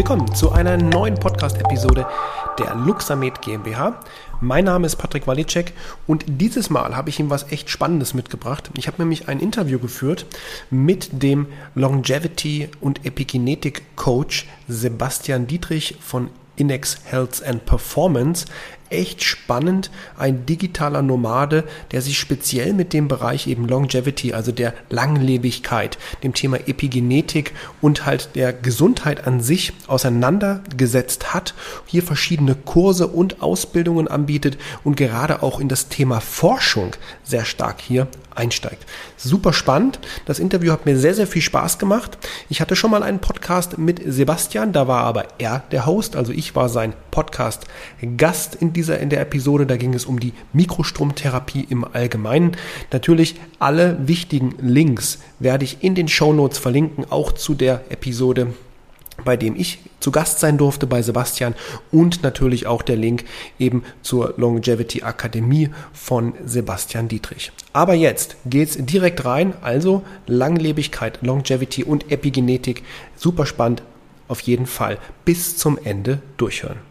Willkommen zu einer neuen Podcast-Episode der Luxamed GmbH. Mein Name ist Patrick Walicek und dieses Mal habe ich ihm was echt Spannendes mitgebracht. Ich habe nämlich ein Interview geführt mit dem Longevity und Epigenetik Coach Sebastian Dietrich von Inex Health and Performance echt spannend. Ein digitaler Nomade, der sich speziell mit dem Bereich eben Longevity, also der Langlebigkeit, dem Thema Epigenetik und halt der Gesundheit an sich auseinandergesetzt hat, hier verschiedene Kurse und Ausbildungen anbietet und gerade auch in das Thema Forschung sehr stark hier einsteigt. Super spannend. Das Interview hat mir sehr, sehr viel Spaß gemacht. Ich hatte schon mal einen Podcast mit Sebastian, da war aber er der Host, also ich war sein Podcast-Gast in dieser, in der Episode. Da ging es um die Mikrostromtherapie im Allgemeinen. Natürlich alle wichtigen Links werde ich in den Show Notes verlinken, auch zu der Episode bei dem ich zu Gast sein durfte bei Sebastian und natürlich auch der Link eben zur Longevity Akademie von Sebastian Dietrich. Aber jetzt geht's direkt rein, also Langlebigkeit, Longevity und Epigenetik, super spannend, auf jeden Fall bis zum Ende durchhören.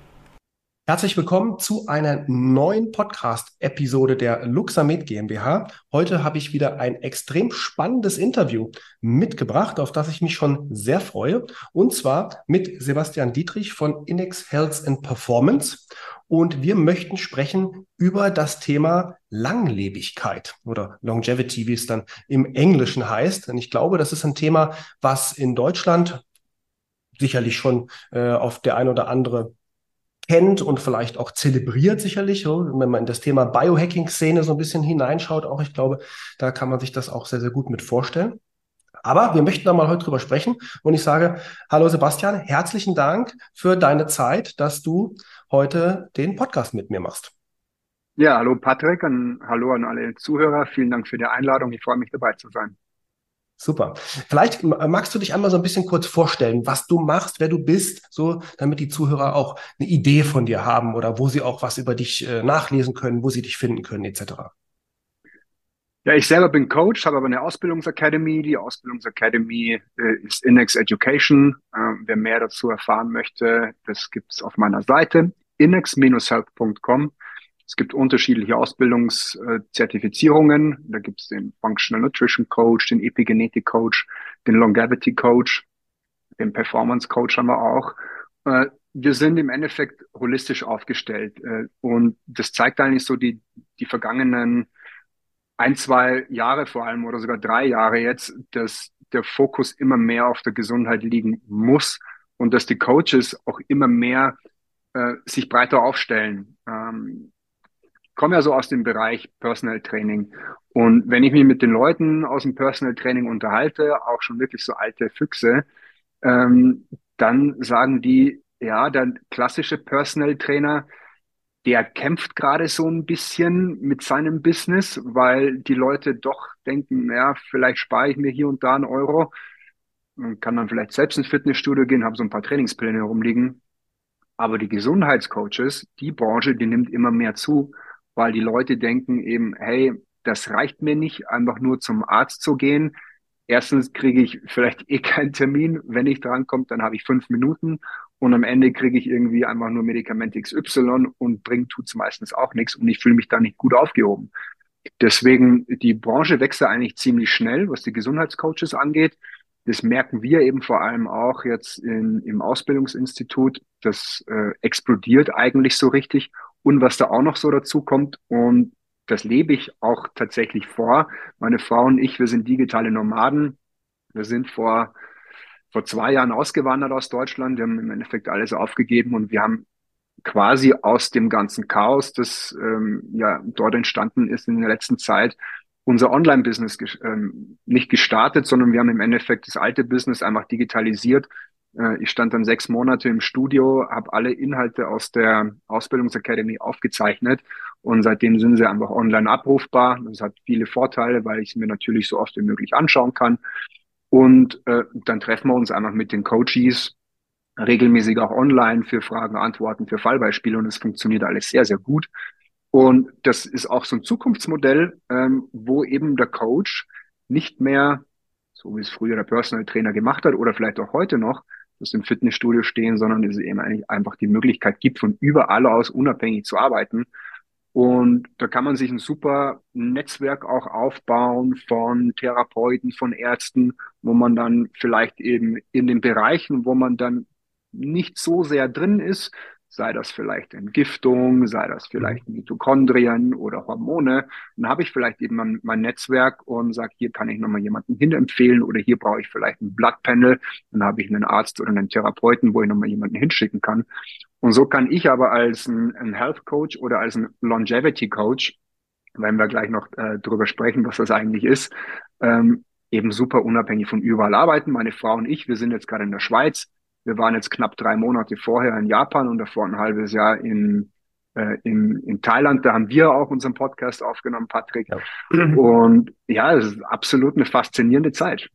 Herzlich willkommen zu einer neuen Podcast-Episode der Luxamed GmbH. Heute habe ich wieder ein extrem spannendes Interview mitgebracht, auf das ich mich schon sehr freue. Und zwar mit Sebastian Dietrich von Inex Health and Performance. Und wir möchten sprechen über das Thema Langlebigkeit oder Longevity, wie es dann im Englischen heißt. Und ich glaube, das ist ein Thema, was in Deutschland sicherlich schon äh, auf der ein oder andere kennt und vielleicht auch zelebriert sicherlich. Wenn man in das Thema Biohacking-Szene so ein bisschen hineinschaut, auch ich glaube, da kann man sich das auch sehr, sehr gut mit vorstellen. Aber wir möchten da mal heute drüber sprechen und ich sage, hallo Sebastian, herzlichen Dank für deine Zeit, dass du heute den Podcast mit mir machst. Ja, hallo Patrick und hallo an alle Zuhörer. Vielen Dank für die Einladung. Ich freue mich dabei zu sein. Super. Vielleicht magst du dich einmal so ein bisschen kurz vorstellen, was du machst, wer du bist, so damit die Zuhörer auch eine Idee von dir haben oder wo sie auch was über dich äh, nachlesen können, wo sie dich finden können, etc. Ja, ich selber bin Coach, habe aber eine Ausbildungsakademie. Die Ausbildungsakademie äh, ist Inex Education. Äh, wer mehr dazu erfahren möchte, das gibt's auf meiner Seite inex-health.com. Es gibt unterschiedliche Ausbildungszertifizierungen. Da gibt es den Functional Nutrition Coach, den Epigenetic Coach, den Longevity Coach, den Performance Coach haben wir auch. Äh, wir sind im Endeffekt holistisch aufgestellt äh, und das zeigt eigentlich so die, die vergangenen ein, zwei Jahre vor allem oder sogar drei Jahre jetzt, dass der Fokus immer mehr auf der Gesundheit liegen muss und dass die Coaches auch immer mehr äh, sich breiter aufstellen. Ähm, komme ja so aus dem Bereich Personal Training. Und wenn ich mich mit den Leuten aus dem Personal Training unterhalte, auch schon wirklich so alte Füchse, ähm, dann sagen die, ja, der klassische Personal Trainer, der kämpft gerade so ein bisschen mit seinem Business, weil die Leute doch denken, ja, vielleicht spare ich mir hier und da einen Euro und kann dann vielleicht selbst ins Fitnessstudio gehen, habe so ein paar Trainingspläne herumliegen. Aber die Gesundheitscoaches, die Branche, die nimmt immer mehr zu weil die Leute denken eben, hey, das reicht mir nicht, einfach nur zum Arzt zu gehen. Erstens kriege ich vielleicht eh keinen Termin. Wenn ich drankomme, dann habe ich fünf Minuten und am Ende kriege ich irgendwie einfach nur Medikament XY und bringt tut's meistens auch nichts und ich fühle mich da nicht gut aufgehoben. Deswegen, die Branche wächst eigentlich ziemlich schnell, was die Gesundheitscoaches angeht. Das merken wir eben vor allem auch jetzt in, im Ausbildungsinstitut. Das äh, explodiert eigentlich so richtig. Und was da auch noch so dazu kommt, und das lebe ich auch tatsächlich vor. Meine Frau und ich, wir sind digitale Nomaden. Wir sind vor, vor zwei Jahren ausgewandert aus Deutschland. Wir haben im Endeffekt alles aufgegeben und wir haben quasi aus dem ganzen Chaos, das ähm, ja dort entstanden ist in der letzten Zeit, unser Online-Business ähm, nicht gestartet, sondern wir haben im Endeffekt das alte Business einfach digitalisiert ich stand dann sechs Monate im Studio, habe alle Inhalte aus der Ausbildungsakademie aufgezeichnet und seitdem sind sie einfach online abrufbar. Das hat viele Vorteile, weil ich es mir natürlich so oft wie möglich anschauen kann. Und äh, dann treffen wir uns einfach mit den Coaches regelmäßig auch online für Fragen, Antworten, für Fallbeispiele und es funktioniert alles sehr, sehr gut. Und das ist auch so ein Zukunftsmodell, ähm, wo eben der Coach nicht mehr, so wie es früher der Personal Trainer gemacht hat oder vielleicht auch heute noch, das im Fitnessstudio stehen, sondern es eben eigentlich einfach die Möglichkeit gibt, von überall aus unabhängig zu arbeiten. Und da kann man sich ein super Netzwerk auch aufbauen von Therapeuten, von Ärzten, wo man dann vielleicht eben in den Bereichen, wo man dann nicht so sehr drin ist, sei das vielleicht Entgiftung, sei das vielleicht mhm. Mitochondrien oder Hormone, dann habe ich vielleicht eben mein, mein Netzwerk und sage, hier kann ich nochmal jemanden hinempfehlen oder hier brauche ich vielleicht ein Bloodpanel, dann habe ich einen Arzt oder einen Therapeuten, wo ich nochmal jemanden hinschicken kann. Und so kann ich aber als ein, ein Health Coach oder als ein Longevity Coach, wenn wir gleich noch äh, drüber sprechen, was das eigentlich ist, ähm, eben super unabhängig von überall arbeiten. Meine Frau und ich, wir sind jetzt gerade in der Schweiz, wir waren jetzt knapp drei Monate vorher in Japan und davor ein halbes Jahr in, äh, in, in Thailand. Da haben wir auch unseren Podcast aufgenommen, Patrick. Ja. Und ja, es ist absolut eine faszinierende Zeit.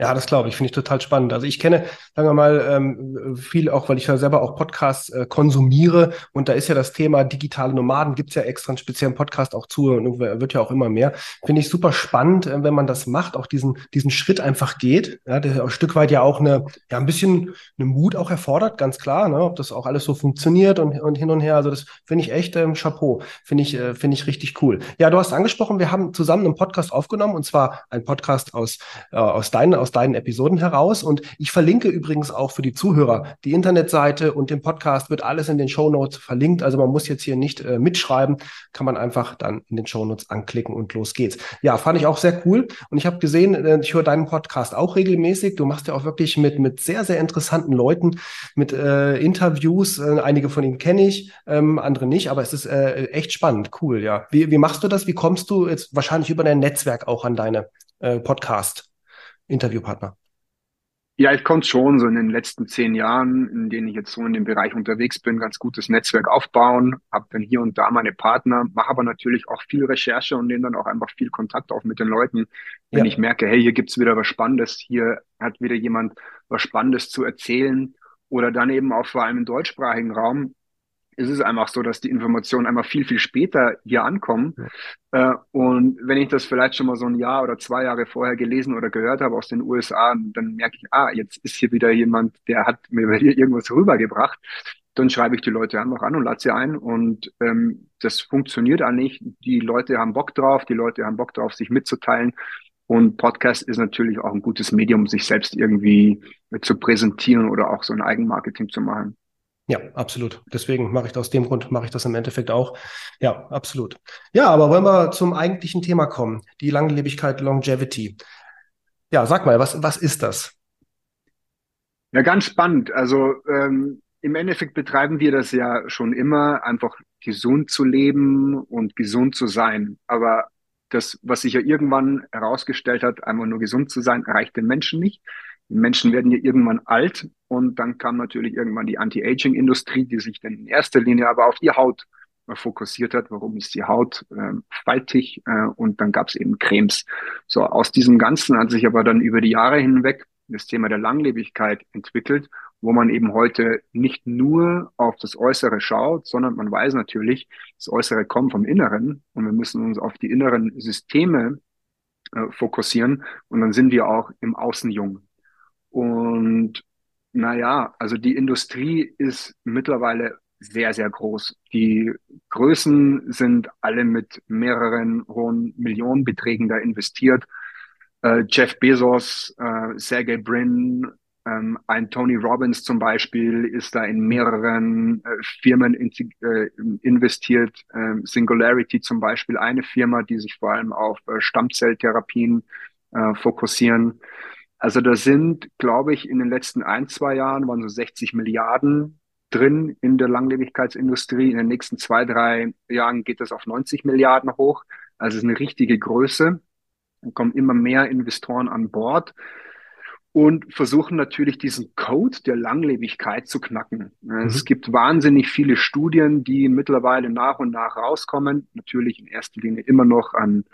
Ja, das glaube ich, finde ich total spannend. Also ich kenne, sagen wir mal, ähm, viel auch, weil ich ja selber auch Podcasts äh, konsumiere und da ist ja das Thema digitale Nomaden, gibt's ja extra einen speziellen Podcast auch zu und wird ja auch immer mehr. Finde ich super spannend, äh, wenn man das macht, auch diesen, diesen Schritt einfach geht, ja, der ein Stück weit ja auch eine, ja, ein bisschen eine Mut auch erfordert, ganz klar, ne, ob das auch alles so funktioniert und, und hin und her. Also das finde ich echt ähm, Chapeau, finde ich, äh, finde ich richtig cool. Ja, du hast angesprochen, wir haben zusammen einen Podcast aufgenommen und zwar ein Podcast aus, äh, aus deinen, aus deinen Episoden heraus. Und ich verlinke übrigens auch für die Zuhörer die Internetseite und den Podcast wird alles in den Show Notes verlinkt. Also man muss jetzt hier nicht äh, mitschreiben, kann man einfach dann in den Show Notes anklicken und los geht's. Ja, fand ich auch sehr cool. Und ich habe gesehen, äh, ich höre deinen Podcast auch regelmäßig. Du machst ja auch wirklich mit, mit sehr, sehr interessanten Leuten, mit äh, Interviews. Äh, einige von ihnen kenne ich, ähm, andere nicht, aber es ist äh, echt spannend, cool, ja. Wie, wie machst du das? Wie kommst du jetzt wahrscheinlich über dein Netzwerk auch an deine äh, Podcast? Interviewpartner? Ja, ich konnte schon so in den letzten zehn Jahren, in denen ich jetzt so in dem Bereich unterwegs bin, ganz gutes Netzwerk aufbauen, habe dann hier und da meine Partner, mache aber natürlich auch viel Recherche und nehme dann auch einfach viel Kontakt auf mit den Leuten, wenn ja. ich merke, hey, hier gibt's wieder was Spannendes, hier hat wieder jemand was Spannendes zu erzählen oder dann eben auch vor allem im deutschsprachigen Raum ist es einfach so, dass die Informationen einmal viel, viel später hier ankommen. Ja. Äh, und wenn ich das vielleicht schon mal so ein Jahr oder zwei Jahre vorher gelesen oder gehört habe aus den USA, dann merke ich, ah, jetzt ist hier wieder jemand, der hat mir irgendwas rübergebracht. Dann schreibe ich die Leute einfach an und lade sie ein. Und ähm, das funktioniert eigentlich. Die Leute haben Bock drauf, die Leute haben Bock drauf, sich mitzuteilen. Und Podcast ist natürlich auch ein gutes Medium, sich selbst irgendwie zu präsentieren oder auch so ein Eigenmarketing zu machen. Ja, absolut. Deswegen mache ich aus dem Grund, mache ich das im Endeffekt auch. Ja, absolut. Ja, aber wollen wir zum eigentlichen Thema kommen, die Langlebigkeit, Longevity. Ja, sag mal, was, was ist das? Ja, ganz spannend. Also ähm, im Endeffekt betreiben wir das ja schon immer, einfach gesund zu leben und gesund zu sein. Aber das, was sich ja irgendwann herausgestellt hat, einfach nur gesund zu sein, reicht den Menschen nicht. Menschen werden ja irgendwann alt und dann kam natürlich irgendwann die Anti-Aging-Industrie, die sich dann in erster Linie aber auf die Haut äh, fokussiert hat. Warum ist die Haut äh, faltig? Äh, und dann gab es eben Cremes. So aus diesem Ganzen hat sich aber dann über die Jahre hinweg das Thema der Langlebigkeit entwickelt, wo man eben heute nicht nur auf das Äußere schaut, sondern man weiß natürlich, das Äußere kommt vom Inneren und wir müssen uns auf die inneren Systeme äh, fokussieren und dann sind wir auch im Außen jung. Und naja, also die Industrie ist mittlerweile sehr, sehr groß. Die Größen sind alle mit mehreren hohen Millionenbeträgen da investiert. Äh, Jeff Bezos, äh, Sergey Brin, ähm, ein Tony Robbins zum Beispiel ist da in mehreren äh, Firmen in, äh, investiert. Ähm, Singularity zum Beispiel, eine Firma, die sich vor allem auf äh, Stammzelltherapien äh, fokussieren. Also da sind, glaube ich, in den letzten ein, zwei Jahren waren so 60 Milliarden drin in der Langlebigkeitsindustrie. In den nächsten zwei, drei Jahren geht das auf 90 Milliarden hoch. Also es ist eine richtige Größe. Da kommen immer mehr Investoren an Bord und versuchen natürlich diesen Code der Langlebigkeit zu knacken. Mhm. Es gibt wahnsinnig viele Studien, die mittlerweile nach und nach rauskommen. Natürlich in erster Linie immer noch an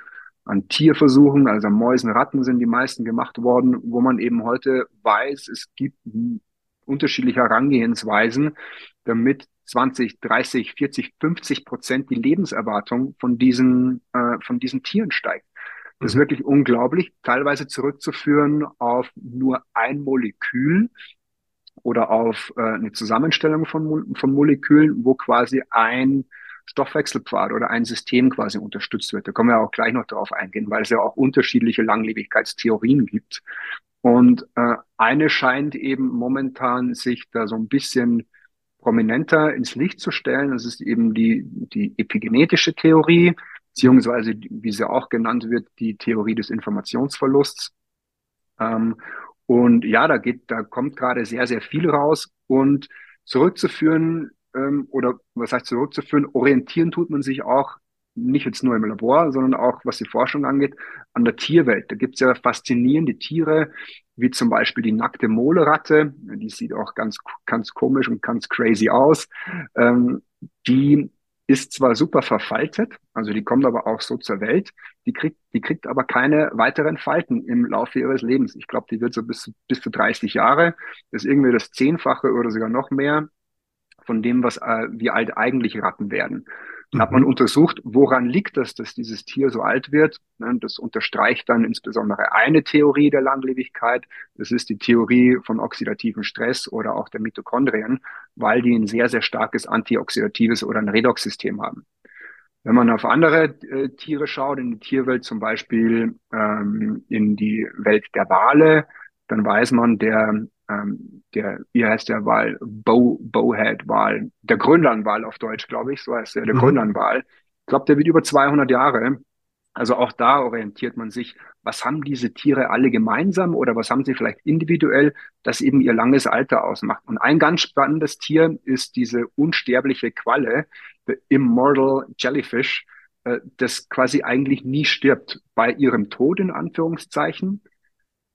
an Tierversuchen, also an Mäusen, Ratten sind die meisten gemacht worden, wo man eben heute weiß, es gibt unterschiedliche Herangehensweisen, damit 20, 30, 40, 50 Prozent die Lebenserwartung von diesen, äh, von diesen Tieren steigt. Das ist mhm. wirklich unglaublich, teilweise zurückzuführen auf nur ein Molekül, oder auf äh, eine Zusammenstellung von, von Molekülen, wo quasi ein Stoffwechselpfad oder ein System quasi unterstützt wird. Da können wir auch gleich noch darauf eingehen, weil es ja auch unterschiedliche Langlebigkeitstheorien gibt. Und äh, eine scheint eben momentan sich da so ein bisschen prominenter ins Licht zu stellen. Das ist eben die, die epigenetische Theorie, beziehungsweise, wie sie auch genannt wird, die Theorie des Informationsverlusts. Ähm, und ja, da geht, da kommt gerade sehr, sehr viel raus und zurückzuführen, ähm, oder was heißt zurückzuführen, orientieren tut man sich auch nicht jetzt nur im Labor, sondern auch, was die Forschung angeht, an der Tierwelt. Da gibt es ja faszinierende Tiere, wie zum Beispiel die nackte Moleratte. Die sieht auch ganz, ganz komisch und ganz crazy aus. Ähm, die ist zwar super verfaltet, also die kommt aber auch so zur Welt, die kriegt, die kriegt aber keine weiteren Falten im Laufe ihres Lebens. Ich glaube, die wird so bis, bis zu 30 Jahre, das ist irgendwie das Zehnfache oder sogar noch mehr von dem, was äh, wie alt eigentlich Ratten werden. Dann hat man mhm. untersucht, woran liegt das, dass dieses Tier so alt wird. Ne, das unterstreicht dann insbesondere eine Theorie der Langlebigkeit. Das ist die Theorie von oxidativen Stress oder auch der Mitochondrien, weil die ein sehr, sehr starkes antioxidatives oder ein Redox-System haben. Wenn man auf andere äh, Tiere schaut, in die Tierwelt zum Beispiel ähm, in die Welt der Wale, dann weiß man, der ähm, der, wie heißt der Wal? Bow, Bowhead-Wal. Der Grönlandwal auf Deutsch, glaube ich, so heißt der, der mhm. Grönlandwal. Ich glaube, der wird über 200 Jahre. Also auch da orientiert man sich, was haben diese Tiere alle gemeinsam oder was haben sie vielleicht individuell, das eben ihr langes Alter ausmacht. Und ein ganz spannendes Tier ist diese unsterbliche Qualle, the Immortal Jellyfish, äh, das quasi eigentlich nie stirbt. Bei ihrem Tod in Anführungszeichen,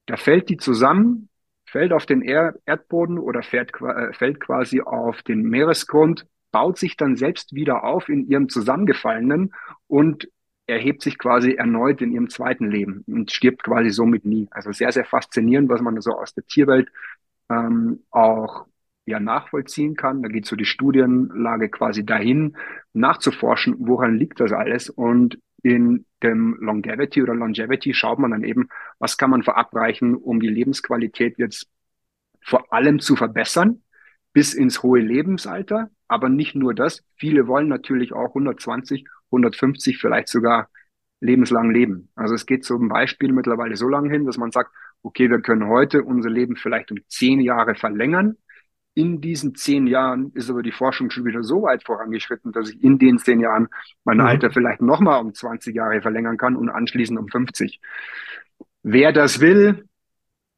da fällt die zusammen, fällt auf den er Erdboden oder fährt, äh, fällt quasi auf den Meeresgrund, baut sich dann selbst wieder auf in ihrem zusammengefallenen und erhebt sich quasi erneut in ihrem zweiten Leben und stirbt quasi somit nie. Also sehr, sehr faszinierend, was man so aus der Tierwelt ähm, auch ja nachvollziehen kann. Da geht so die Studienlage quasi dahin, nachzuforschen, woran liegt das alles. Und in dem Longevity oder Longevity schaut man dann eben, was kann man verabreichen, um die Lebensqualität jetzt vor allem zu verbessern, bis ins hohe Lebensalter. Aber nicht nur das. Viele wollen natürlich auch 120, 150, vielleicht sogar lebenslang leben. Also es geht zum Beispiel mittlerweile so lange hin, dass man sagt, okay, wir können heute unser Leben vielleicht um zehn Jahre verlängern in diesen zehn Jahren ist aber die Forschung schon wieder so weit vorangeschritten, dass ich in den zehn Jahren mein mhm. Alter vielleicht nochmal um 20 Jahre verlängern kann und anschließend um 50. Wer das will,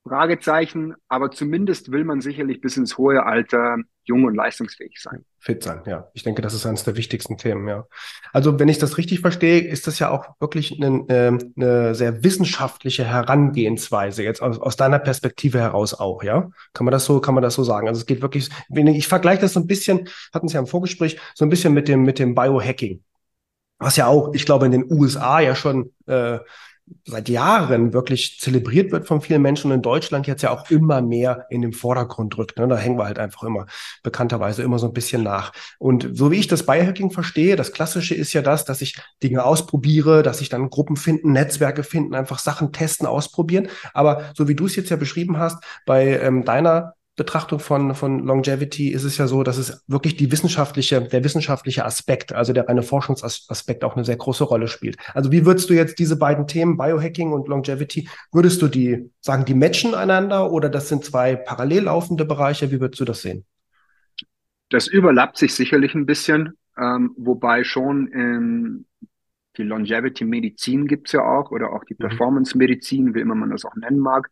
Fragezeichen, aber zumindest will man sicherlich bis ins hohe Alter jung und leistungsfähig sein. Fit sein, ja. Ich denke, das ist eines der wichtigsten Themen, ja. Also, wenn ich das richtig verstehe, ist das ja auch wirklich eine, ähm, eine sehr wissenschaftliche Herangehensweise, jetzt aus, aus deiner Perspektive heraus auch, ja? Kann man das so, kann man das so sagen? Also, es geht wirklich, ich vergleiche das so ein bisschen, hatten Sie ja im Vorgespräch, so ein bisschen mit dem, mit dem Biohacking. Was ja auch, ich glaube, in den USA ja schon äh, seit Jahren wirklich zelebriert wird von vielen Menschen und in Deutschland jetzt ja auch immer mehr in den Vordergrund rückt. Ne? Da hängen wir halt einfach immer bekannterweise immer so ein bisschen nach. Und so wie ich das Biohacking verstehe, das Klassische ist ja das, dass ich Dinge ausprobiere, dass ich dann Gruppen finden, Netzwerke finden, einfach Sachen testen, ausprobieren. Aber so wie du es jetzt ja beschrieben hast, bei ähm, deiner Betrachtung von, von Longevity ist es ja so, dass es wirklich die wissenschaftliche, der wissenschaftliche Aspekt, also der reine Forschungsaspekt auch eine sehr große Rolle spielt. Also wie würdest du jetzt diese beiden Themen, Biohacking und Longevity, würdest du die sagen, die matchen einander oder das sind zwei parallel laufende Bereiche? Wie würdest du das sehen? Das überlappt sich sicherlich ein bisschen, ähm, wobei schon in die Longevity-Medizin gibt's ja auch oder auch die mhm. Performance-Medizin, wie immer man das auch nennen mag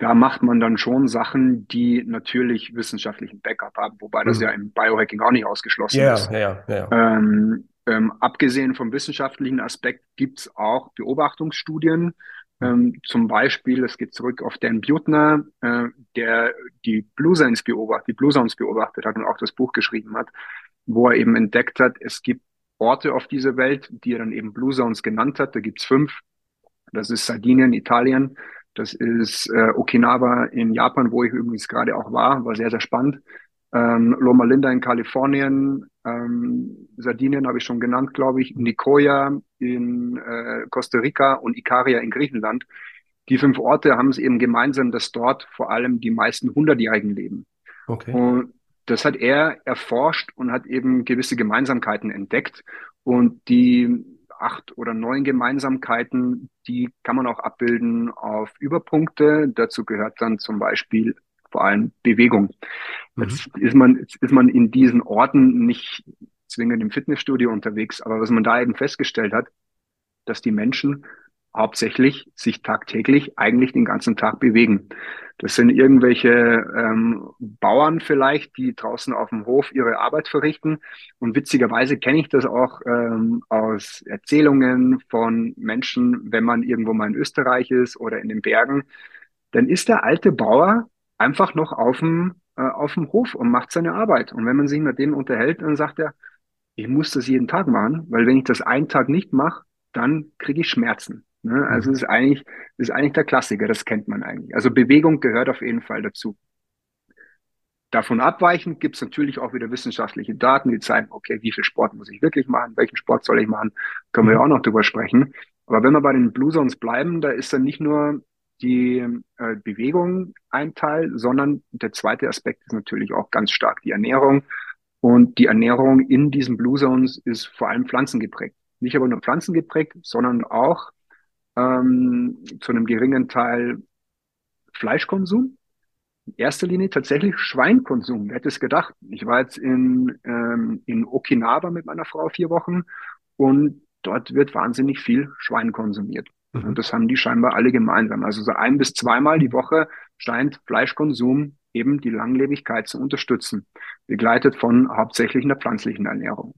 da macht man dann schon Sachen, die natürlich wissenschaftlichen Backup haben, wobei das mhm. ja im Biohacking auch nicht ausgeschlossen yeah, ist. Ja, ja, ja. Ähm, ähm, abgesehen vom wissenschaftlichen Aspekt gibt's auch Beobachtungsstudien. Ähm, zum Beispiel, es geht zurück auf Dan Butner, äh, der die Blue Zones beobachtet, die Blue Zones beobachtet hat und auch das Buch geschrieben hat, wo er eben entdeckt hat, es gibt Orte auf dieser Welt, die er dann eben Blue Zones genannt hat. Da gibt's fünf. Das ist Sardinien, Italien, das ist äh, Okinawa in Japan, wo ich übrigens gerade auch war, war sehr, sehr spannend. Ähm, Loma Linda in Kalifornien, ähm, Sardinien habe ich schon genannt, glaube ich, Nicoya in äh, Costa Rica und Ikaria in Griechenland. Die fünf Orte haben es eben gemeinsam, dass dort vor allem die meisten Hundertjährigen leben. Okay. Und das hat er erforscht und hat eben gewisse Gemeinsamkeiten entdeckt. Und die acht oder neun Gemeinsamkeiten, die kann man auch abbilden auf Überpunkte. Dazu gehört dann zum Beispiel vor allem Bewegung. Mhm. Jetzt ist man, jetzt ist man in diesen Orten nicht zwingend im Fitnessstudio unterwegs, aber was man da eben festgestellt hat, dass die Menschen hauptsächlich sich tagtäglich eigentlich den ganzen Tag bewegen. Das sind irgendwelche ähm, Bauern vielleicht, die draußen auf dem Hof ihre Arbeit verrichten. Und witzigerweise kenne ich das auch ähm, aus Erzählungen von Menschen, wenn man irgendwo mal in Österreich ist oder in den Bergen. Dann ist der alte Bauer einfach noch auf dem, äh, auf dem Hof und macht seine Arbeit. Und wenn man sich mit dem unterhält, dann sagt er, ich muss das jeden Tag machen, weil wenn ich das einen Tag nicht mache, dann kriege ich Schmerzen. Ne? Also mhm. ist eigentlich, ist eigentlich der Klassiker, das kennt man eigentlich. Also Bewegung gehört auf jeden Fall dazu. Davon abweichend gibt es natürlich auch wieder wissenschaftliche Daten, die zeigen, okay, wie viel Sport muss ich wirklich machen, welchen Sport soll ich machen, können wir ja mhm. auch noch drüber sprechen. Aber wenn wir bei den Blue Zones bleiben, da ist dann nicht nur die äh, Bewegung ein Teil, sondern der zweite Aspekt ist natürlich auch ganz stark die Ernährung. Und die Ernährung in diesen Blue Zones ist vor allem pflanzengeprägt. Nicht aber nur pflanzengeprägt, sondern auch ähm, zu einem geringen Teil Fleischkonsum. In erster Linie tatsächlich Schweinkonsum. Wer hätte es gedacht? Ich war jetzt in, ähm, in Okinawa mit meiner Frau vier Wochen und dort wird wahnsinnig viel Schwein konsumiert. Mhm. Und das haben die scheinbar alle gemeinsam. Also so ein bis zweimal die Woche scheint Fleischkonsum eben die Langlebigkeit zu unterstützen, begleitet von hauptsächlich einer pflanzlichen Ernährung.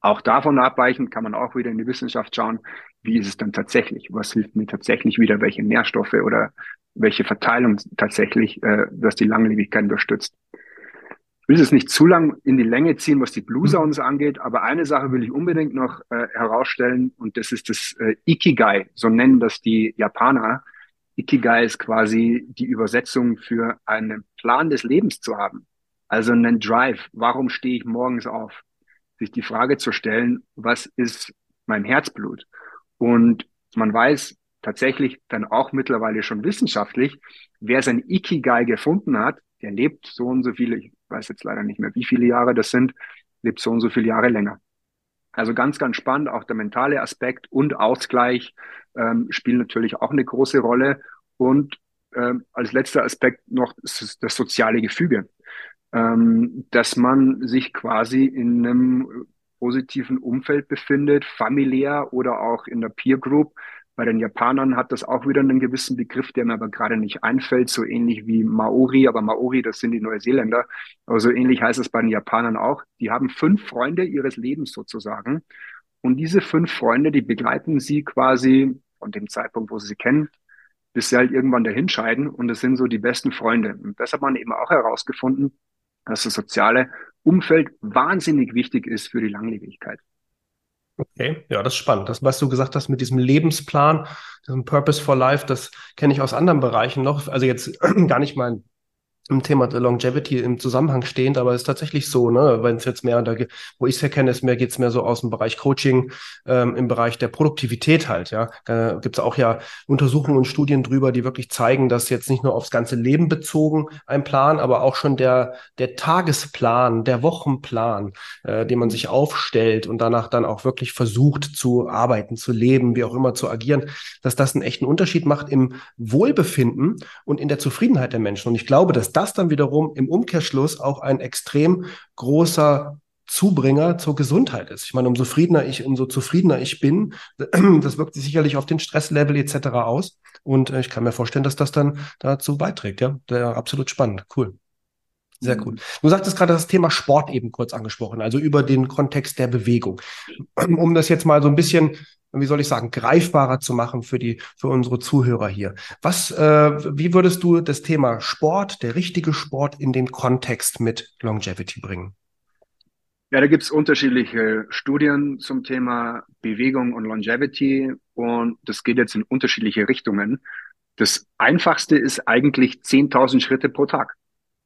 Auch davon abweichend kann man auch wieder in die Wissenschaft schauen, wie ist es dann tatsächlich? Was hilft mir tatsächlich wieder? Welche Nährstoffe oder welche Verteilung tatsächlich, äh, dass die Langlebigkeit unterstützt? Ich will es nicht zu lang in die Länge ziehen, was die Blue Zones mhm. angeht, aber eine Sache will ich unbedingt noch äh, herausstellen und das ist das äh, Ikigai, so nennen das die Japaner. Ikigai ist quasi die Übersetzung für einen Plan des Lebens zu haben. Also einen Drive. Warum stehe ich morgens auf? sich die Frage zu stellen, was ist mein Herzblut? Und man weiß tatsächlich dann auch mittlerweile schon wissenschaftlich, wer sein Ikigai gefunden hat, der lebt so und so viele, ich weiß jetzt leider nicht mehr, wie viele Jahre das sind, lebt so und so viele Jahre länger. Also ganz, ganz spannend, auch der mentale Aspekt und Ausgleich ähm, spielen natürlich auch eine große Rolle. Und ähm, als letzter Aspekt noch das, das soziale Gefüge ähm, dass man sich quasi in einem positiven Umfeld befindet, familiär oder auch in der Peer Group. Bei den Japanern hat das auch wieder einen gewissen Begriff, der mir aber gerade nicht einfällt, so ähnlich wie Maori, aber Maori, das sind die Neuseeländer. Aber so ähnlich heißt es bei den Japanern auch. Die haben fünf Freunde ihres Lebens sozusagen. Und diese fünf Freunde, die begleiten sie quasi von dem Zeitpunkt, wo sie sie kennen, bis sie halt irgendwann dahinscheiden. Und das sind so die besten Freunde. Und das hat man eben auch herausgefunden, dass das soziale Umfeld wahnsinnig wichtig ist für die Langlebigkeit. Okay, ja, das ist spannend. Das, was du gesagt hast mit diesem Lebensplan, diesem Purpose for Life, das kenne ich aus anderen Bereichen noch. Also jetzt gar nicht mal im Thema Longevity im Zusammenhang stehend, aber es ist tatsächlich so, ne, wenn es jetzt mehr, da, wo ich es erkenne, ist mehr, geht's mehr so aus dem Bereich Coaching, ähm, im Bereich der Produktivität halt, ja. Da gibt es auch ja Untersuchungen und Studien drüber, die wirklich zeigen, dass jetzt nicht nur aufs ganze Leben bezogen ein Plan, aber auch schon der, der Tagesplan, der Wochenplan, äh, den man sich aufstellt und danach dann auch wirklich versucht zu arbeiten, zu leben, wie auch immer zu agieren, dass das einen echten Unterschied macht im Wohlbefinden und in der Zufriedenheit der Menschen. Und ich glaube, dass das dann wiederum im Umkehrschluss auch ein extrem großer Zubringer zur Gesundheit ist. Ich meine, umso zufriedener ich, umso zufriedener ich bin, das wirkt sich sicherlich auf den Stresslevel etc. aus. Und äh, ich kann mir vorstellen, dass das dann dazu beiträgt. Ja absolut spannend. Cool. Sehr mhm. cool. Du sagtest gerade das Thema Sport eben kurz angesprochen, also über den Kontext der Bewegung. Um das jetzt mal so ein bisschen wie soll ich sagen, greifbarer zu machen für die, für unsere Zuhörer hier. Was, äh, wie würdest du das Thema Sport, der richtige Sport in den Kontext mit Longevity bringen? Ja, da gibt's unterschiedliche Studien zum Thema Bewegung und Longevity und das geht jetzt in unterschiedliche Richtungen. Das einfachste ist eigentlich 10.000 Schritte pro Tag.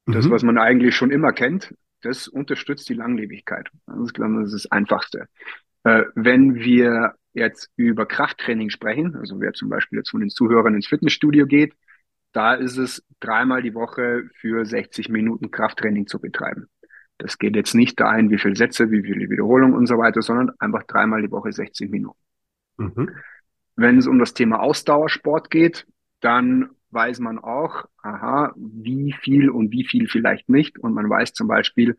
Das, mhm. was man eigentlich schon immer kennt, das unterstützt die Langlebigkeit. Das ist, glaube ich, das Einfachste. Äh, wenn wir jetzt über Krafttraining sprechen, also wer zum Beispiel jetzt von den Zuhörern ins Fitnessstudio geht, da ist es dreimal die Woche für 60 Minuten Krafttraining zu betreiben. Das geht jetzt nicht da ein, wie viele Sätze, wie viele Wiederholungen und so weiter, sondern einfach dreimal die Woche 60 Minuten. Mhm. Wenn es um das Thema Ausdauersport geht, dann weiß man auch, aha, wie viel und wie viel vielleicht nicht. Und man weiß zum Beispiel,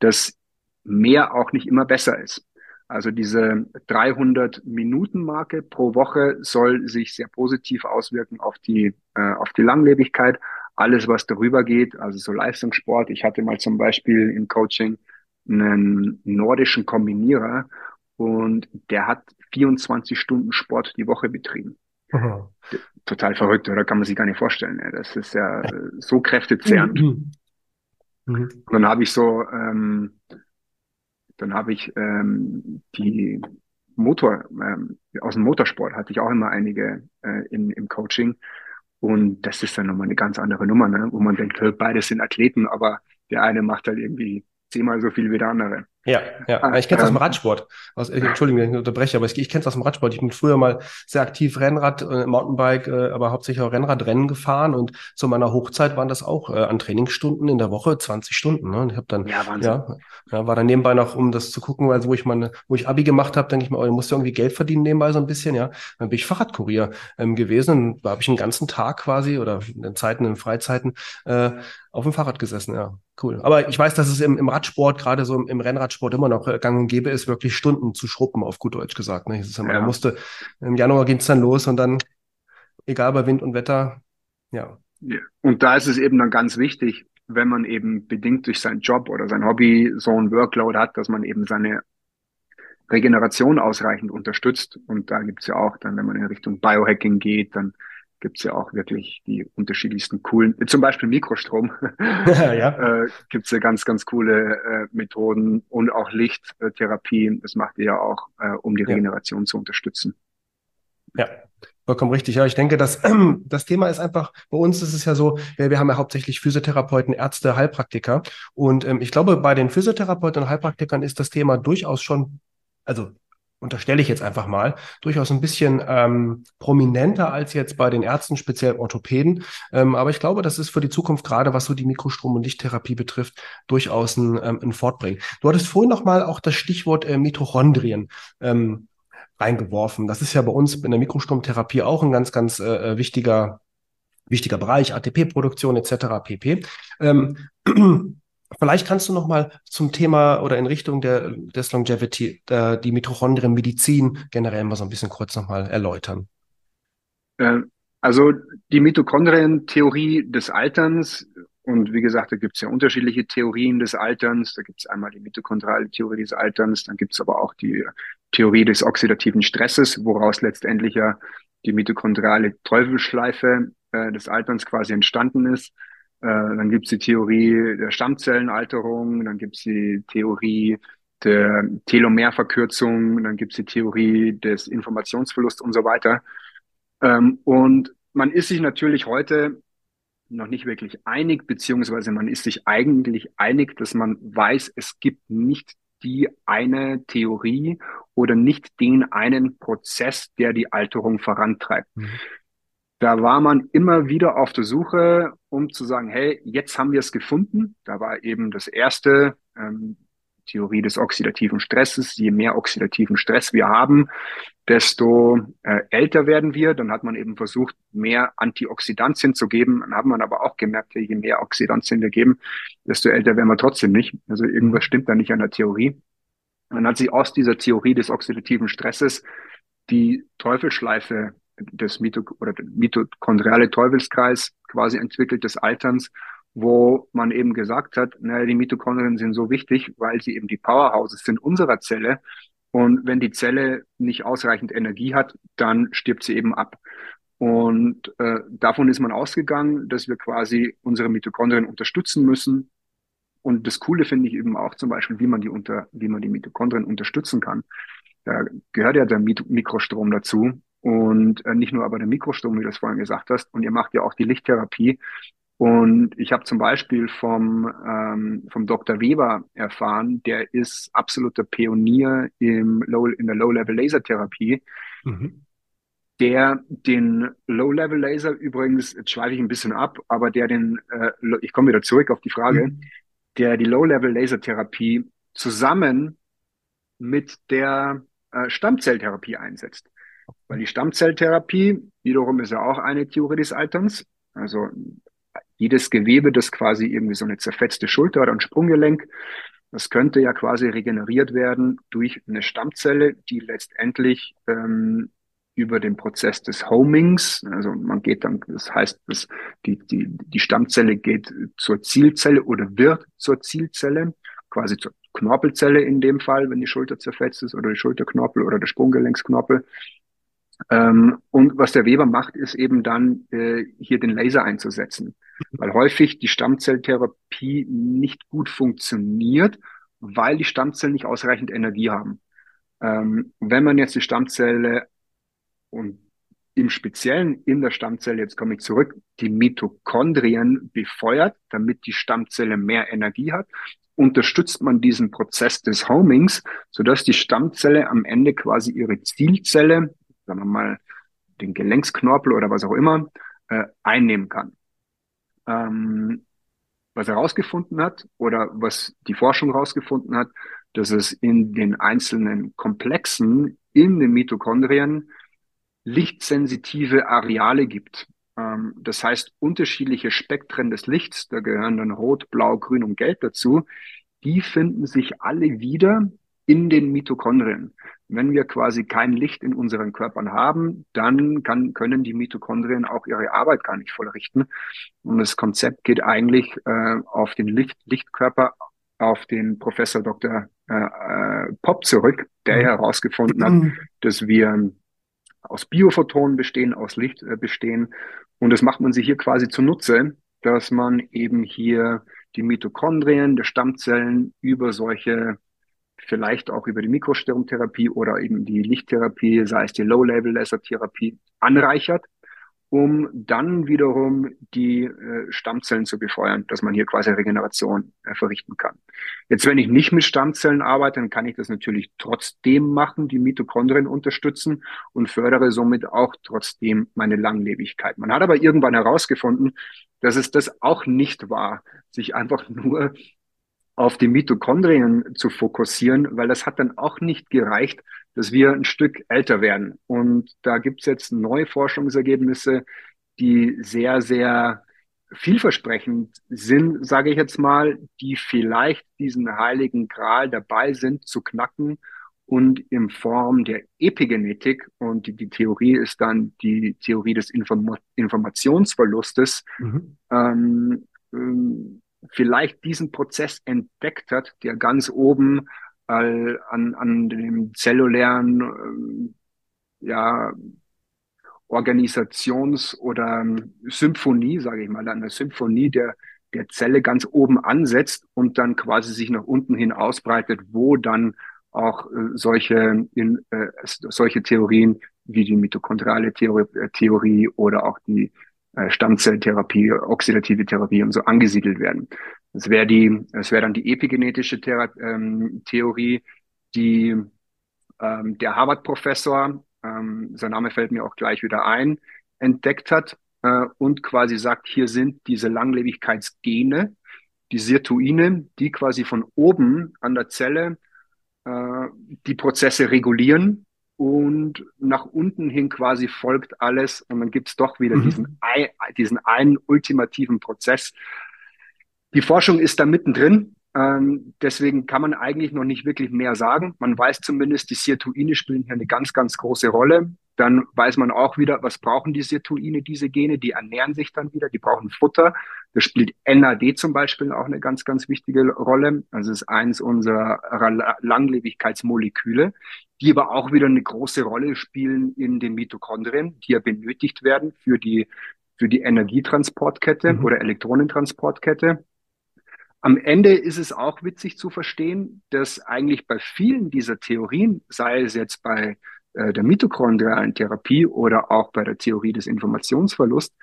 dass mehr auch nicht immer besser ist. Also diese 300 Minuten Marke pro Woche soll sich sehr positiv auswirken auf die, äh, auf die Langlebigkeit. Alles, was darüber geht, also so Leistungssport. Ich hatte mal zum Beispiel im Coaching einen nordischen Kombinierer und der hat 24 Stunden Sport die Woche betrieben. Aha. Total verrückt, oder kann man sich gar nicht vorstellen. Das ist ja so kräftezehrend. Mhm. Mhm. Und dann habe ich so, ähm, dann habe ich ähm, die Motor, ähm, aus dem Motorsport hatte ich auch immer einige äh, in, im Coaching. Und das ist dann nochmal eine ganz andere Nummer, ne? wo man denkt, beide sind Athleten, aber der eine macht halt irgendwie zehnmal so viel wie der andere. Ja, ja. Ah, ich kenne es ähm, aus dem Radsport. Aus, äh, Entschuldigung, wenn ich unterbreche, aber ich, ich kenne es aus dem Radsport. Ich bin früher mal sehr aktiv Rennrad, äh, Mountainbike, äh, aber hauptsächlich auch Rennradrennen gefahren und zu meiner Hochzeit waren das auch äh, an Trainingsstunden in der Woche 20 Stunden. Ne? Und ich habe dann, ja, ja, ja, war dann nebenbei noch, um das zu gucken, weil wo ich meine, wo ich Abi gemacht habe, denke ich mir, oh, ich muss ja irgendwie Geld verdienen nebenbei so ein bisschen, ja. Dann bin ich Fahrradkurier ähm, gewesen und da habe ich einen ganzen Tag quasi oder in Zeiten, in Freizeiten äh, auf dem Fahrrad gesessen, ja. Cool. Aber ich weiß, dass es im, im Radsport, gerade so im, im, Rennradsport immer noch äh, gang und gäbe ist, wirklich Stunden zu schruppen, auf gut Deutsch gesagt. Ne? Ja immer, ja. musste, im Januar ging es dann los und dann, egal bei Wind und Wetter, ja. ja. Und da ist es eben dann ganz wichtig, wenn man eben bedingt durch seinen Job oder sein Hobby so ein Workload hat, dass man eben seine Regeneration ausreichend unterstützt. Und da gibt's ja auch dann, wenn man in Richtung Biohacking geht, dann gibt es ja auch wirklich die unterschiedlichsten coolen, zum Beispiel Mikrostrom, ja. äh, gibt es ja ganz, ganz coole äh, Methoden und auch Lichttherapie. Das macht ihr ja auch, äh, um die Regeneration ja. zu unterstützen. Ja, Vollkommen richtig. Ja, ich denke, dass das Thema ist einfach, bei uns ist es ja so, wir, wir haben ja hauptsächlich Physiotherapeuten, Ärzte, Heilpraktiker. Und ähm, ich glaube, bei den Physiotherapeuten und Heilpraktikern ist das Thema durchaus schon, also unterstelle ich jetzt einfach mal, durchaus ein bisschen ähm, prominenter als jetzt bei den Ärzten, speziell Orthopäden. Ähm, aber ich glaube, das ist für die Zukunft gerade, was so die Mikrostrom- und Lichttherapie betrifft, durchaus ein, ähm, ein Fortbringen. Du hattest vorhin noch mal auch das Stichwort äh, Mitochondrien ähm, reingeworfen. Das ist ja bei uns in der Mikrostromtherapie auch ein ganz, ganz äh, äh wichtiger wichtiger Bereich, ATP-Produktion etc. pp. Ähm, Vielleicht kannst du noch mal zum Thema oder in Richtung der, des Longevity, äh, die Mitochondrien-Medizin generell mal so ein bisschen kurz noch mal erläutern. Äh, also die Mitochondrien-Theorie des Alterns und wie gesagt, da gibt es ja unterschiedliche Theorien des Alterns. Da gibt es einmal die mitochondriale Theorie des Alterns, dann gibt es aber auch die Theorie des oxidativen Stresses, woraus letztendlich ja die mitochondriale Teufelsschleife äh, des Alterns quasi entstanden ist. Äh, dann gibt's die Theorie der Stammzellenalterung, dann gibt's die Theorie der Telomerverkürzung, dann gibt's die Theorie des Informationsverlusts und so weiter. Ähm, und man ist sich natürlich heute noch nicht wirklich einig, beziehungsweise man ist sich eigentlich einig, dass man weiß, es gibt nicht die eine Theorie oder nicht den einen Prozess, der die Alterung vorantreibt. Mhm. Da war man immer wieder auf der Suche, um zu sagen, hey, jetzt haben wir es gefunden. Da war eben das erste ähm, Theorie des oxidativen Stresses. Je mehr oxidativen Stress wir haben, desto äh, älter werden wir. Dann hat man eben versucht, mehr Antioxidantien zu geben. Dann hat man aber auch gemerkt, je mehr Oxidantien wir geben, desto älter werden wir trotzdem nicht. Also irgendwas stimmt da nicht an der Theorie. dann hat sich aus dieser Theorie des oxidativen Stresses die Teufelsschleife des Mito oder mitochondriale Teufelskreis quasi entwickelt des Alterns, wo man eben gesagt hat, naja, die Mitochondrien sind so wichtig, weil sie eben die Powerhouses sind unserer Zelle. Und wenn die Zelle nicht ausreichend Energie hat, dann stirbt sie eben ab. Und äh, davon ist man ausgegangen, dass wir quasi unsere Mitochondrien unterstützen müssen. Und das Coole finde ich eben auch zum Beispiel, wie man die unter, wie man die Mitochondrien unterstützen kann. Da gehört ja der Mikrostrom dazu. Und äh, nicht nur aber der Mikrostrom, wie du das vorhin gesagt hast. Und ihr macht ja auch die Lichttherapie. Und ich habe zum Beispiel vom, ähm, vom Dr. Weber erfahren, der ist absoluter Pionier im Low, in der Low-Level-Lasertherapie. Mhm. der den Low-Level-Laser übrigens, jetzt schweife ich ein bisschen ab, aber der den, äh, ich komme wieder zurück auf die Frage, mhm. der die Low-Level-Lasertherapie zusammen mit der äh, Stammzelltherapie einsetzt. Weil die Stammzelltherapie wiederum ist ja auch eine Theorie des Alterns. Also jedes Gewebe, das quasi irgendwie so eine zerfetzte Schulter oder ein Sprunggelenk, das könnte ja quasi regeneriert werden durch eine Stammzelle, die letztendlich ähm, über den Prozess des Homings, also man geht dann, das heißt, dass die, die, die Stammzelle geht zur Zielzelle oder wird zur Zielzelle, quasi zur Knorpelzelle in dem Fall, wenn die Schulter zerfetzt ist oder die Schulterknorpel oder der Sprunggelenksknorpel. Ähm, und was der Weber macht, ist eben dann äh, hier den Laser einzusetzen, weil häufig die Stammzelltherapie nicht gut funktioniert, weil die Stammzellen nicht ausreichend Energie haben. Ähm, wenn man jetzt die Stammzelle und im Speziellen in der Stammzelle, jetzt komme ich zurück, die Mitochondrien befeuert, damit die Stammzelle mehr Energie hat, unterstützt man diesen Prozess des Homings, sodass die Stammzelle am Ende quasi ihre Zielzelle, sagen wir mal den Gelenksknorpel oder was auch immer, äh, einnehmen kann. Ähm, was er herausgefunden hat oder was die Forschung herausgefunden hat, dass es in den einzelnen Komplexen in den Mitochondrien lichtsensitive Areale gibt. Ähm, das heißt, unterschiedliche Spektren des Lichts, da gehören dann Rot, Blau, Grün und Gelb dazu, die finden sich alle wieder in den Mitochondrien. Wenn wir quasi kein Licht in unseren Körpern haben, dann kann, können die Mitochondrien auch ihre Arbeit gar nicht vollrichten. Und das Konzept geht eigentlich äh, auf den Licht, Lichtkörper, auf den Professor Dr. Äh, äh, Pop zurück, der mhm. herausgefunden hat, dass wir aus Biophotonen bestehen, aus Licht äh, bestehen. Und das macht man sich hier quasi zunutze, dass man eben hier die Mitochondrien der Stammzellen über solche, vielleicht auch über die Mikrostörungstherapie oder eben die Lichttherapie, sei es die Low-Level-Laser-Therapie, anreichert um dann wiederum die äh, Stammzellen zu befeuern, dass man hier quasi Regeneration äh, verrichten kann. Jetzt, wenn ich nicht mit Stammzellen arbeite, dann kann ich das natürlich trotzdem machen, die Mitochondrien unterstützen und fördere somit auch trotzdem meine Langlebigkeit. Man hat aber irgendwann herausgefunden, dass es das auch nicht war, sich einfach nur auf die Mitochondrien zu fokussieren, weil das hat dann auch nicht gereicht, dass wir ein Stück älter werden. Und da gibt's jetzt neue Forschungsergebnisse, die sehr, sehr vielversprechend sind, sage ich jetzt mal, die vielleicht diesen heiligen Gral dabei sind zu knacken und in Form der Epigenetik und die, die Theorie ist dann die Theorie des Inform Informationsverlustes mhm. ähm, ähm, vielleicht diesen Prozess entdeckt hat, der ganz oben äh, an, an dem zellulären äh, ja, Organisations- oder Symphonie, sage ich mal, an der Symphonie der, der Zelle ganz oben ansetzt und dann quasi sich nach unten hin ausbreitet, wo dann auch äh, solche, in, äh, solche Theorien wie die mitochondriale Theorie, äh, Theorie oder auch die Stammzelltherapie, oxidative Therapie und so angesiedelt werden. Das wäre die, das wäre dann die epigenetische Thera ähm, Theorie, die ähm, der Harvard-Professor, ähm, sein Name fällt mir auch gleich wieder ein, entdeckt hat äh, und quasi sagt, hier sind diese Langlebigkeitsgene, die Sirtuine, die quasi von oben an der Zelle äh, die Prozesse regulieren und nach unten hin quasi folgt alles und dann gibt's doch wieder mhm. diesen, diesen einen ultimativen Prozess. Die Forschung ist da mittendrin. Ähm, deswegen kann man eigentlich noch nicht wirklich mehr sagen. Man weiß zumindest, die Sirtuine spielen hier eine ganz, ganz große Rolle. Dann weiß man auch wieder, was brauchen die Sirtuine, diese Gene? Die ernähren sich dann wieder, die brauchen Futter. Da spielt NAD zum Beispiel auch eine ganz, ganz wichtige Rolle. Also es ist eins unserer Langlebigkeitsmoleküle, die aber auch wieder eine große Rolle spielen in den Mitochondrien, die ja benötigt werden für die, für die Energietransportkette mhm. oder Elektronentransportkette. Am Ende ist es auch witzig zu verstehen, dass eigentlich bei vielen dieser Theorien, sei es jetzt bei äh, der mitochondrialen Therapie oder auch bei der Theorie des Informationsverlusts,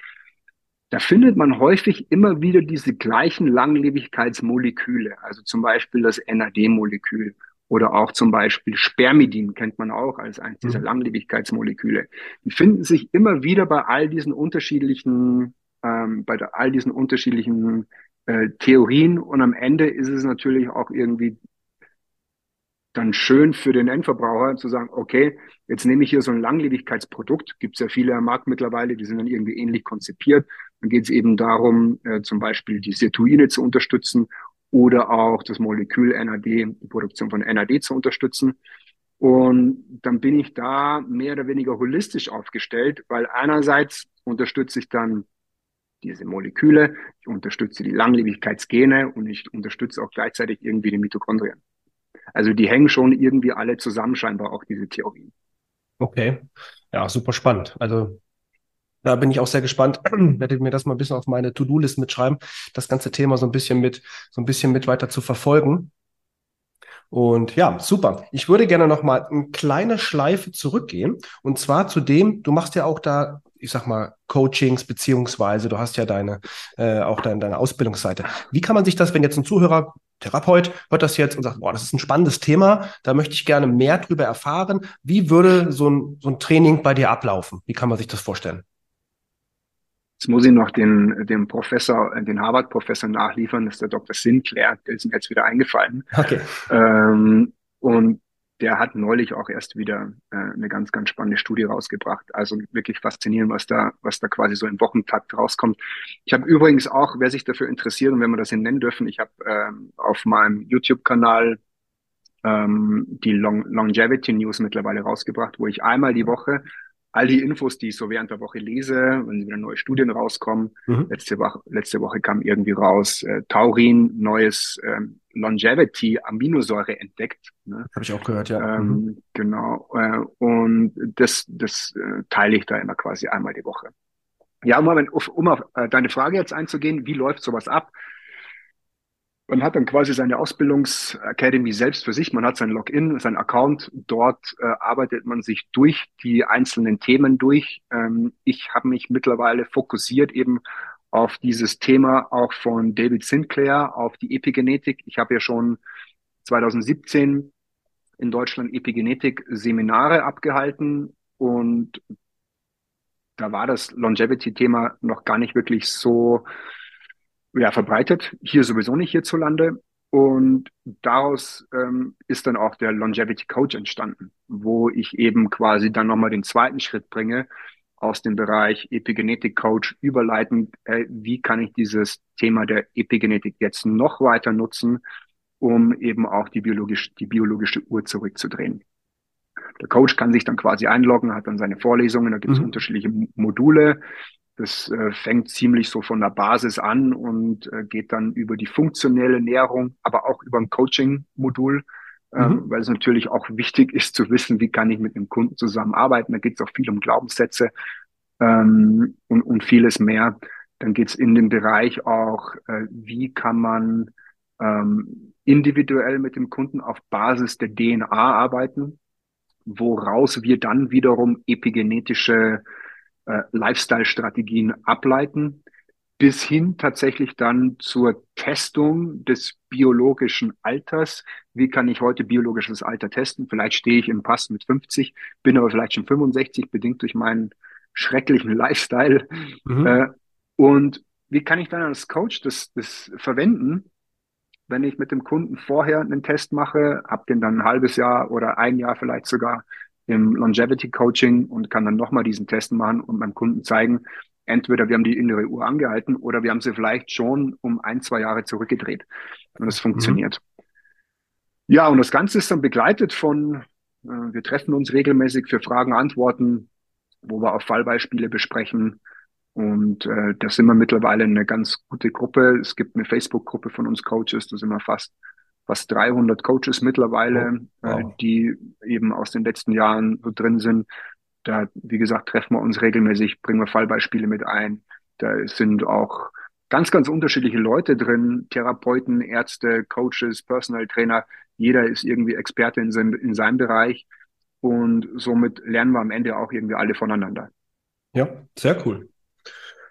da findet man häufig immer wieder diese gleichen Langlebigkeitsmoleküle, also zum Beispiel das NAD-Molekül oder auch zum Beispiel Spermidin kennt man auch als eines dieser mhm. Langlebigkeitsmoleküle. Die finden sich immer wieder bei all diesen unterschiedlichen, ähm, bei all diesen unterschiedlichen äh, Theorien und am Ende ist es natürlich auch irgendwie dann schön für den Endverbraucher zu sagen, okay, jetzt nehme ich hier so ein Langlebigkeitsprodukt, gibt es ja viele am Markt mittlerweile, die sind dann irgendwie ähnlich konzipiert. Dann geht es eben darum, äh, zum Beispiel die Sirtuine zu unterstützen oder auch das Molekül NAD, die Produktion von NAD zu unterstützen. Und dann bin ich da mehr oder weniger holistisch aufgestellt, weil einerseits unterstütze ich dann diese Moleküle, ich unterstütze die Langlebigkeitsgene und ich unterstütze auch gleichzeitig irgendwie die Mitochondrien. Also die hängen schon irgendwie alle zusammen, scheinbar auch diese Theorien. Okay, ja, super spannend. Also da bin ich auch sehr gespannt. Werde mir das mal ein bisschen auf meine To-Do-List mitschreiben, das ganze Thema so ein bisschen mit, so ein bisschen mit weiter zu verfolgen. Und ja, super. Ich würde gerne noch mal eine kleine Schleife zurückgehen. Und zwar zu dem, du machst ja auch da, ich sag mal, Coachings, beziehungsweise du hast ja deine, äh, auch deine, deine Ausbildungsseite. Wie kann man sich das, wenn jetzt ein Zuhörer, Therapeut, hört das jetzt und sagt, boah, das ist ein spannendes Thema, da möchte ich gerne mehr drüber erfahren. Wie würde so ein, so ein Training bei dir ablaufen? Wie kann man sich das vorstellen? Jetzt muss ich noch den, den Professor, den Harvard-Professor nachliefern, das ist der Dr. Sinclair, der ist mir jetzt wieder eingefallen. Okay. Ähm, und der hat neulich auch erst wieder äh, eine ganz, ganz spannende Studie rausgebracht. Also wirklich faszinierend, was da, was da quasi so im Wochentakt rauskommt. Ich habe übrigens auch, wer sich dafür interessiert und wenn wir das hier nennen dürfen, ich habe ähm, auf meinem YouTube-Kanal ähm, die Long Longevity News mittlerweile rausgebracht, wo ich einmal die Woche all die Infos, die ich so während der Woche lese, wenn wieder neue Studien rauskommen. Mhm. Letzte, Woche, letzte Woche kam irgendwie raus, äh, Taurin, neues ähm, Longevity, Aminosäure entdeckt. Ne? Habe ich auch gehört, ja. Ähm, mhm. Genau. Äh, und das, das äh, teile ich da immer quasi einmal die Woche. Ja, um, um auf äh, deine Frage jetzt einzugehen, wie läuft sowas ab? Man hat dann quasi seine Ausbildungsacademy selbst für sich. Man hat sein Login, sein Account. Dort äh, arbeitet man sich durch die einzelnen Themen durch. Ähm, ich habe mich mittlerweile fokussiert eben auf dieses Thema auch von David Sinclair, auf die Epigenetik. Ich habe ja schon 2017 in Deutschland Epigenetik-Seminare abgehalten und da war das Longevity-Thema noch gar nicht wirklich so ja, verbreitet, hier sowieso nicht hierzulande. Und daraus ähm, ist dann auch der Longevity Coach entstanden, wo ich eben quasi dann nochmal den zweiten Schritt bringe, aus dem Bereich Epigenetik Coach überleitend, äh, wie kann ich dieses Thema der Epigenetik jetzt noch weiter nutzen, um eben auch die, biologisch, die biologische Uhr zurückzudrehen. Der Coach kann sich dann quasi einloggen, hat dann seine Vorlesungen, da gibt es mhm. unterschiedliche Module, das äh, fängt ziemlich so von der Basis an und äh, geht dann über die funktionelle Nährung, aber auch über ein Coaching-Modul, äh, mhm. weil es natürlich auch wichtig ist zu wissen, wie kann ich mit dem Kunden zusammenarbeiten. Da geht es auch viel um Glaubenssätze ähm, und, und vieles mehr. Dann geht es in den Bereich auch, äh, wie kann man ähm, individuell mit dem Kunden auf Basis der DNA arbeiten, woraus wir dann wiederum epigenetische äh, Lifestyle-Strategien ableiten, bis hin tatsächlich dann zur Testung des biologischen Alters. Wie kann ich heute biologisches Alter testen? Vielleicht stehe ich im Pass mit 50, bin aber vielleicht schon 65, bedingt durch meinen schrecklichen Lifestyle. Mhm. Äh, und wie kann ich dann als Coach das, das verwenden, wenn ich mit dem Kunden vorher einen Test mache, habe den dann ein halbes Jahr oder ein Jahr vielleicht sogar im Longevity Coaching und kann dann nochmal diesen Test machen und meinem Kunden zeigen, entweder wir haben die innere Uhr angehalten oder wir haben sie vielleicht schon um ein, zwei Jahre zurückgedreht. Und das funktioniert. Mhm. Ja, und das Ganze ist dann begleitet von, äh, wir treffen uns regelmäßig für Fragen, Antworten, wo wir auch Fallbeispiele besprechen. Und äh, da sind wir mittlerweile eine ganz gute Gruppe. Es gibt eine Facebook-Gruppe von uns Coaches, da sind wir fast fast 300 Coaches mittlerweile, oh, wow. äh, die eben aus den letzten Jahren so drin sind. Da, wie gesagt, treffen wir uns regelmäßig, bringen wir Fallbeispiele mit ein. Da sind auch ganz, ganz unterschiedliche Leute drin, Therapeuten, Ärzte, Coaches, Personal Trainer. Jeder ist irgendwie Experte in seinem, in seinem Bereich. Und somit lernen wir am Ende auch irgendwie alle voneinander. Ja, sehr cool.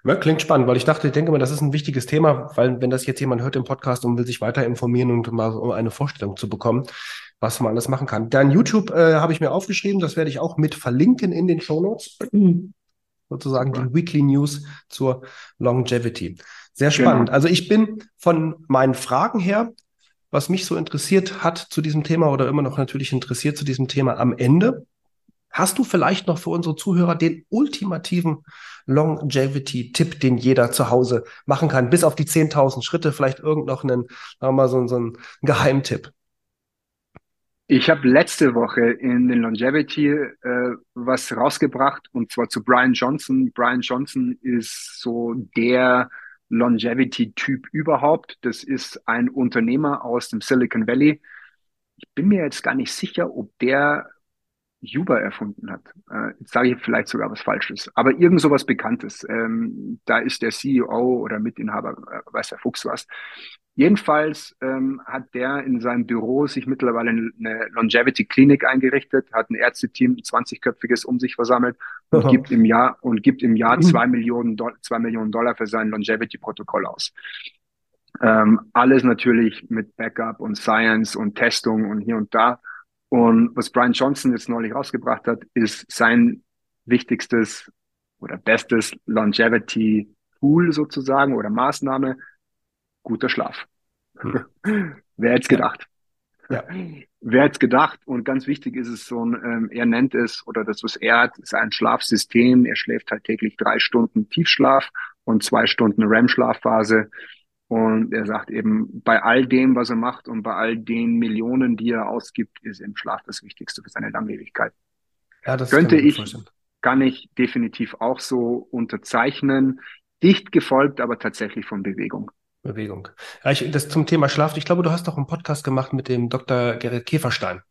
Ja, klingt spannend, weil ich dachte, ich denke mal, das ist ein wichtiges Thema, weil wenn das jetzt jemand hört im Podcast und will sich weiter informieren und mal um eine Vorstellung zu bekommen, was man alles machen kann. Dein YouTube äh, habe ich mir aufgeschrieben, das werde ich auch mit verlinken in den Show Notes. Sozusagen die Weekly News zur Longevity. Sehr genau. spannend. Genau. Also ich bin von meinen Fragen her, was mich so interessiert hat zu diesem Thema oder immer noch natürlich interessiert zu diesem Thema am Ende. Hast du vielleicht noch für unsere Zuhörer den ultimativen Longevity-Tipp, den jeder zu Hause machen kann, bis auf die 10.000 Schritte, vielleicht irgend noch einen, sagen wir mal, so, so einen Geheimtipp? Ich habe letzte Woche in den Longevity äh, was rausgebracht und zwar zu Brian Johnson. Brian Johnson ist so der Longevity-Typ überhaupt. Das ist ein Unternehmer aus dem Silicon Valley. Ich bin mir jetzt gar nicht sicher, ob der Uber erfunden hat. Äh, jetzt sage ich vielleicht sogar was Falsches, aber irgend sowas Bekanntes. Ähm, da ist der CEO oder Mitinhaber, äh, weiß der Fuchs was. Jedenfalls ähm, hat der in seinem Büro sich mittlerweile eine Longevity-Klinik eingerichtet, hat ein Ärzteteam, ein 20-köpfiges um sich versammelt und Aha. gibt im Jahr und gibt im Jahr zwei Millionen, Do zwei Millionen Dollar für sein Longevity-Protokoll aus. Ähm, alles natürlich mit Backup und Science und Testung und hier und da. Und was Brian Johnson jetzt neulich rausgebracht hat, ist sein wichtigstes oder bestes Longevity Tool sozusagen oder Maßnahme, guter Schlaf. Hm. Wer hätte gedacht? Ja. Wer hätte gedacht? Und ganz wichtig ist es so ein, ähm, er nennt es, oder das, was er hat, ist ein Schlafsystem. Er schläft halt täglich drei Stunden Tiefschlaf und zwei Stunden REM-Schlafphase. Und er sagt eben, bei all dem, was er macht und bei all den Millionen, die er ausgibt, ist im Schlaf das Wichtigste für seine Langlebigkeit. Ja, das könnte ich, vorstellen. kann ich definitiv auch so unterzeichnen. Dicht gefolgt, aber tatsächlich von Bewegung. Bewegung. Ja, ich, das zum Thema Schlaf. Ich glaube, du hast doch einen Podcast gemacht mit dem Dr. Gerrit Käferstein.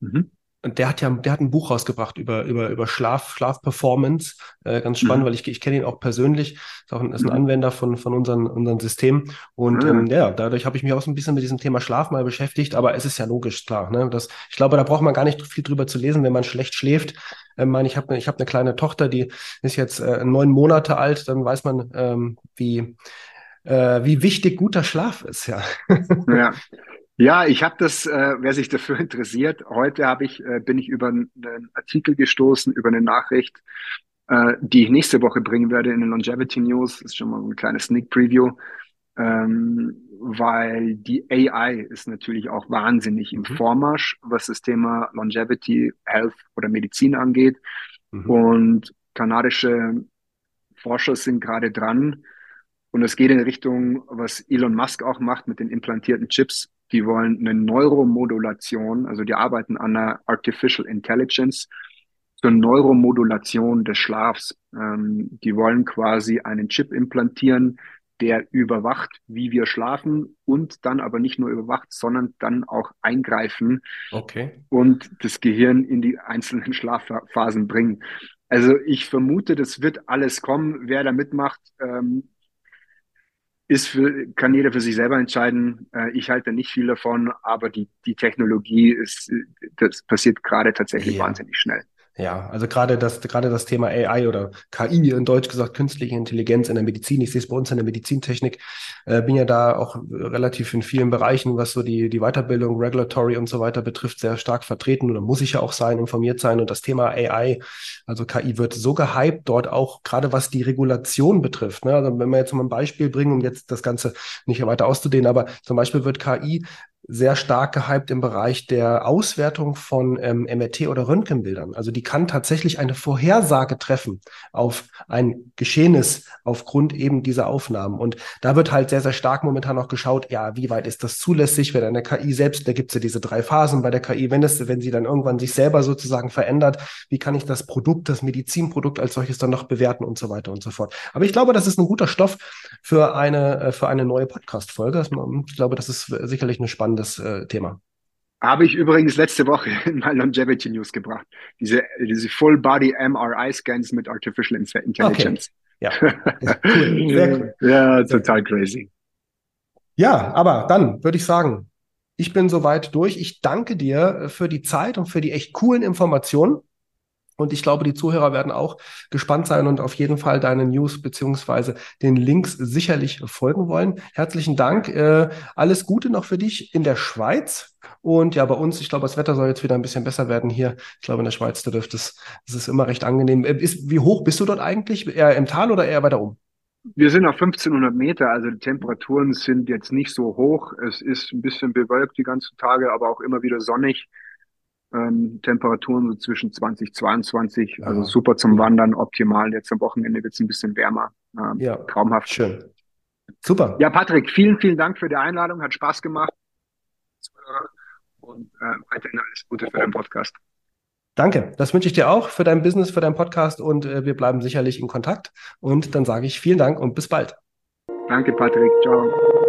Mhm. Und der hat ja, der hat ein Buch rausgebracht über, über, über Schlaf, Schlafperformance. Äh, ganz spannend, mhm. weil ich, ich kenne ihn auch persönlich. Ist auch ein, ist ein mhm. Anwender von, von unseren, unseren Systemen. Und mhm. ähm, ja, dadurch habe ich mich auch so ein bisschen mit diesem Thema Schlaf mal beschäftigt. Aber es ist ja logisch, klar. Ne? Das, ich glaube, da braucht man gar nicht viel drüber zu lesen, wenn man schlecht schläft. Ähm, meine, ich habe ich hab eine kleine Tochter, die ist jetzt äh, neun Monate alt. Dann weiß man, ähm, wie, äh, wie wichtig guter Schlaf ist, ja. ja. Ja, ich habe das, äh, wer sich dafür interessiert, heute habe ich, äh, bin ich über einen Artikel gestoßen, über eine Nachricht, äh, die ich nächste Woche bringen werde in den Longevity News. Das ist schon mal ein kleines Sneak Preview, ähm, weil die AI ist natürlich auch wahnsinnig im mhm. Vormarsch, was das Thema Longevity, Health oder Medizin angeht. Mhm. Und kanadische Forscher sind gerade dran, und es geht in Richtung, was Elon Musk auch macht mit den implantierten Chips, die wollen eine Neuromodulation, also die arbeiten an einer Artificial Intelligence zur Neuromodulation des Schlafs. Ähm, die wollen quasi einen Chip implantieren, der überwacht, wie wir schlafen und dann aber nicht nur überwacht, sondern dann auch eingreifen okay. und das Gehirn in die einzelnen Schlafphasen bringen. Also ich vermute, das wird alles kommen. Wer da mitmacht, ähm, ist für, kann jeder für sich selber entscheiden. Äh, ich halte nicht viel davon, aber die, die Technologie ist, das passiert gerade tatsächlich ja. wahnsinnig schnell. Ja, also gerade das, gerade das Thema AI oder KI, in Deutsch gesagt, künstliche Intelligenz in der Medizin. Ich sehe es bei uns in der Medizintechnik. Äh, bin ja da auch relativ in vielen Bereichen, was so die, die Weiterbildung, Regulatory und so weiter betrifft, sehr stark vertreten oder muss ich ja auch sein, informiert sein. Und das Thema AI, also KI wird so gehypt dort auch, gerade was die Regulation betrifft. Ne? Also wenn wir jetzt mal ein Beispiel bringen, um jetzt das Ganze nicht weiter auszudehnen, aber zum Beispiel wird KI sehr stark gehypt im Bereich der Auswertung von ähm, MRT oder Röntgenbildern. Also die kann tatsächlich eine Vorhersage treffen auf ein Geschehnis aufgrund eben dieser Aufnahmen. Und da wird halt sehr, sehr stark momentan auch geschaut, ja, wie weit ist das zulässig, wenn eine KI selbst, da gibt es ja diese drei Phasen bei der KI, wenn es, wenn sie dann irgendwann sich selber sozusagen verändert, wie kann ich das Produkt, das Medizinprodukt als solches dann noch bewerten und so weiter und so fort. Aber ich glaube, das ist ein guter Stoff für eine, äh, für eine neue Podcast-Folge. Ich glaube, das ist sicherlich eine spannende spannendes äh, Thema. Habe ich übrigens letzte Woche in mein Longevity News gebracht. Diese, diese Full Body MRI Scans mit Artificial Intelligence. Okay. Ja, cool. Sehr cool. Ja, total crazy. Ja, aber dann würde ich sagen, ich bin soweit durch. Ich danke dir für die Zeit und für die echt coolen Informationen. Und ich glaube, die Zuhörer werden auch gespannt sein und auf jeden Fall deine News beziehungsweise den Links sicherlich folgen wollen. Herzlichen Dank. Äh, alles Gute noch für dich in der Schweiz. Und ja, bei uns, ich glaube, das Wetter soll jetzt wieder ein bisschen besser werden hier. Ich glaube, in der Schweiz, da dürfte es, das ist immer recht angenehm. Äh, ist, wie hoch bist du dort eigentlich? Eher im Tal oder eher weiter oben? Wir sind auf 1500 Meter, also die Temperaturen sind jetzt nicht so hoch. Es ist ein bisschen bewölkt die ganzen Tage, aber auch immer wieder sonnig. Ähm, Temperaturen so zwischen 20, 22, ja. also super zum Wandern, optimal. Jetzt am Wochenende wird es ein bisschen wärmer. Ähm, ja, traumhaft. Schön. Super. Ja, Patrick, vielen, vielen Dank für die Einladung. Hat Spaß gemacht. Und äh, weiterhin alles Gute für deinen Podcast. Danke. Das wünsche ich dir auch für dein Business, für deinen Podcast und äh, wir bleiben sicherlich in Kontakt. Und dann sage ich vielen Dank und bis bald. Danke, Patrick. Ciao.